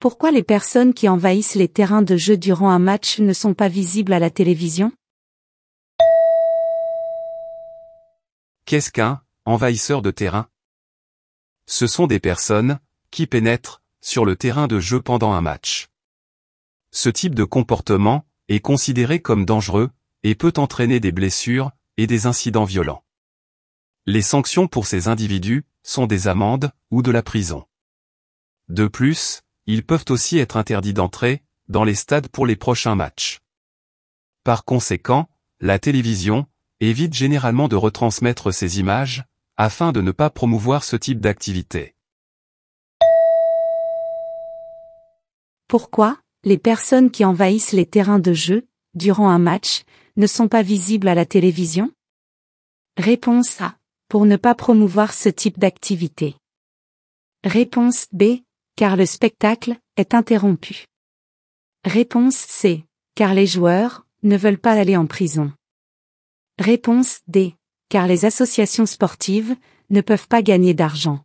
Pourquoi les personnes qui envahissent les terrains de jeu durant un match ne sont pas visibles à la télévision? Qu'est-ce qu'un envahisseur de terrain? Ce sont des personnes qui pénètrent sur le terrain de jeu pendant un match. Ce type de comportement est considéré comme dangereux et peut entraîner des blessures et des incidents violents. Les sanctions pour ces individus sont des amendes ou de la prison. De plus, ils peuvent aussi être interdits d'entrer dans les stades pour les prochains matchs. Par conséquent, la télévision évite généralement de retransmettre ces images afin de ne pas promouvoir ce type d'activité. Pourquoi les personnes qui envahissent les terrains de jeu durant un match ne sont pas visibles à la télévision? Réponse A. Pour ne pas promouvoir ce type d'activité. Réponse B. Car le spectacle est interrompu. Réponse C. Car les joueurs ne veulent pas aller en prison. Réponse D. Car les associations sportives ne peuvent pas gagner d'argent.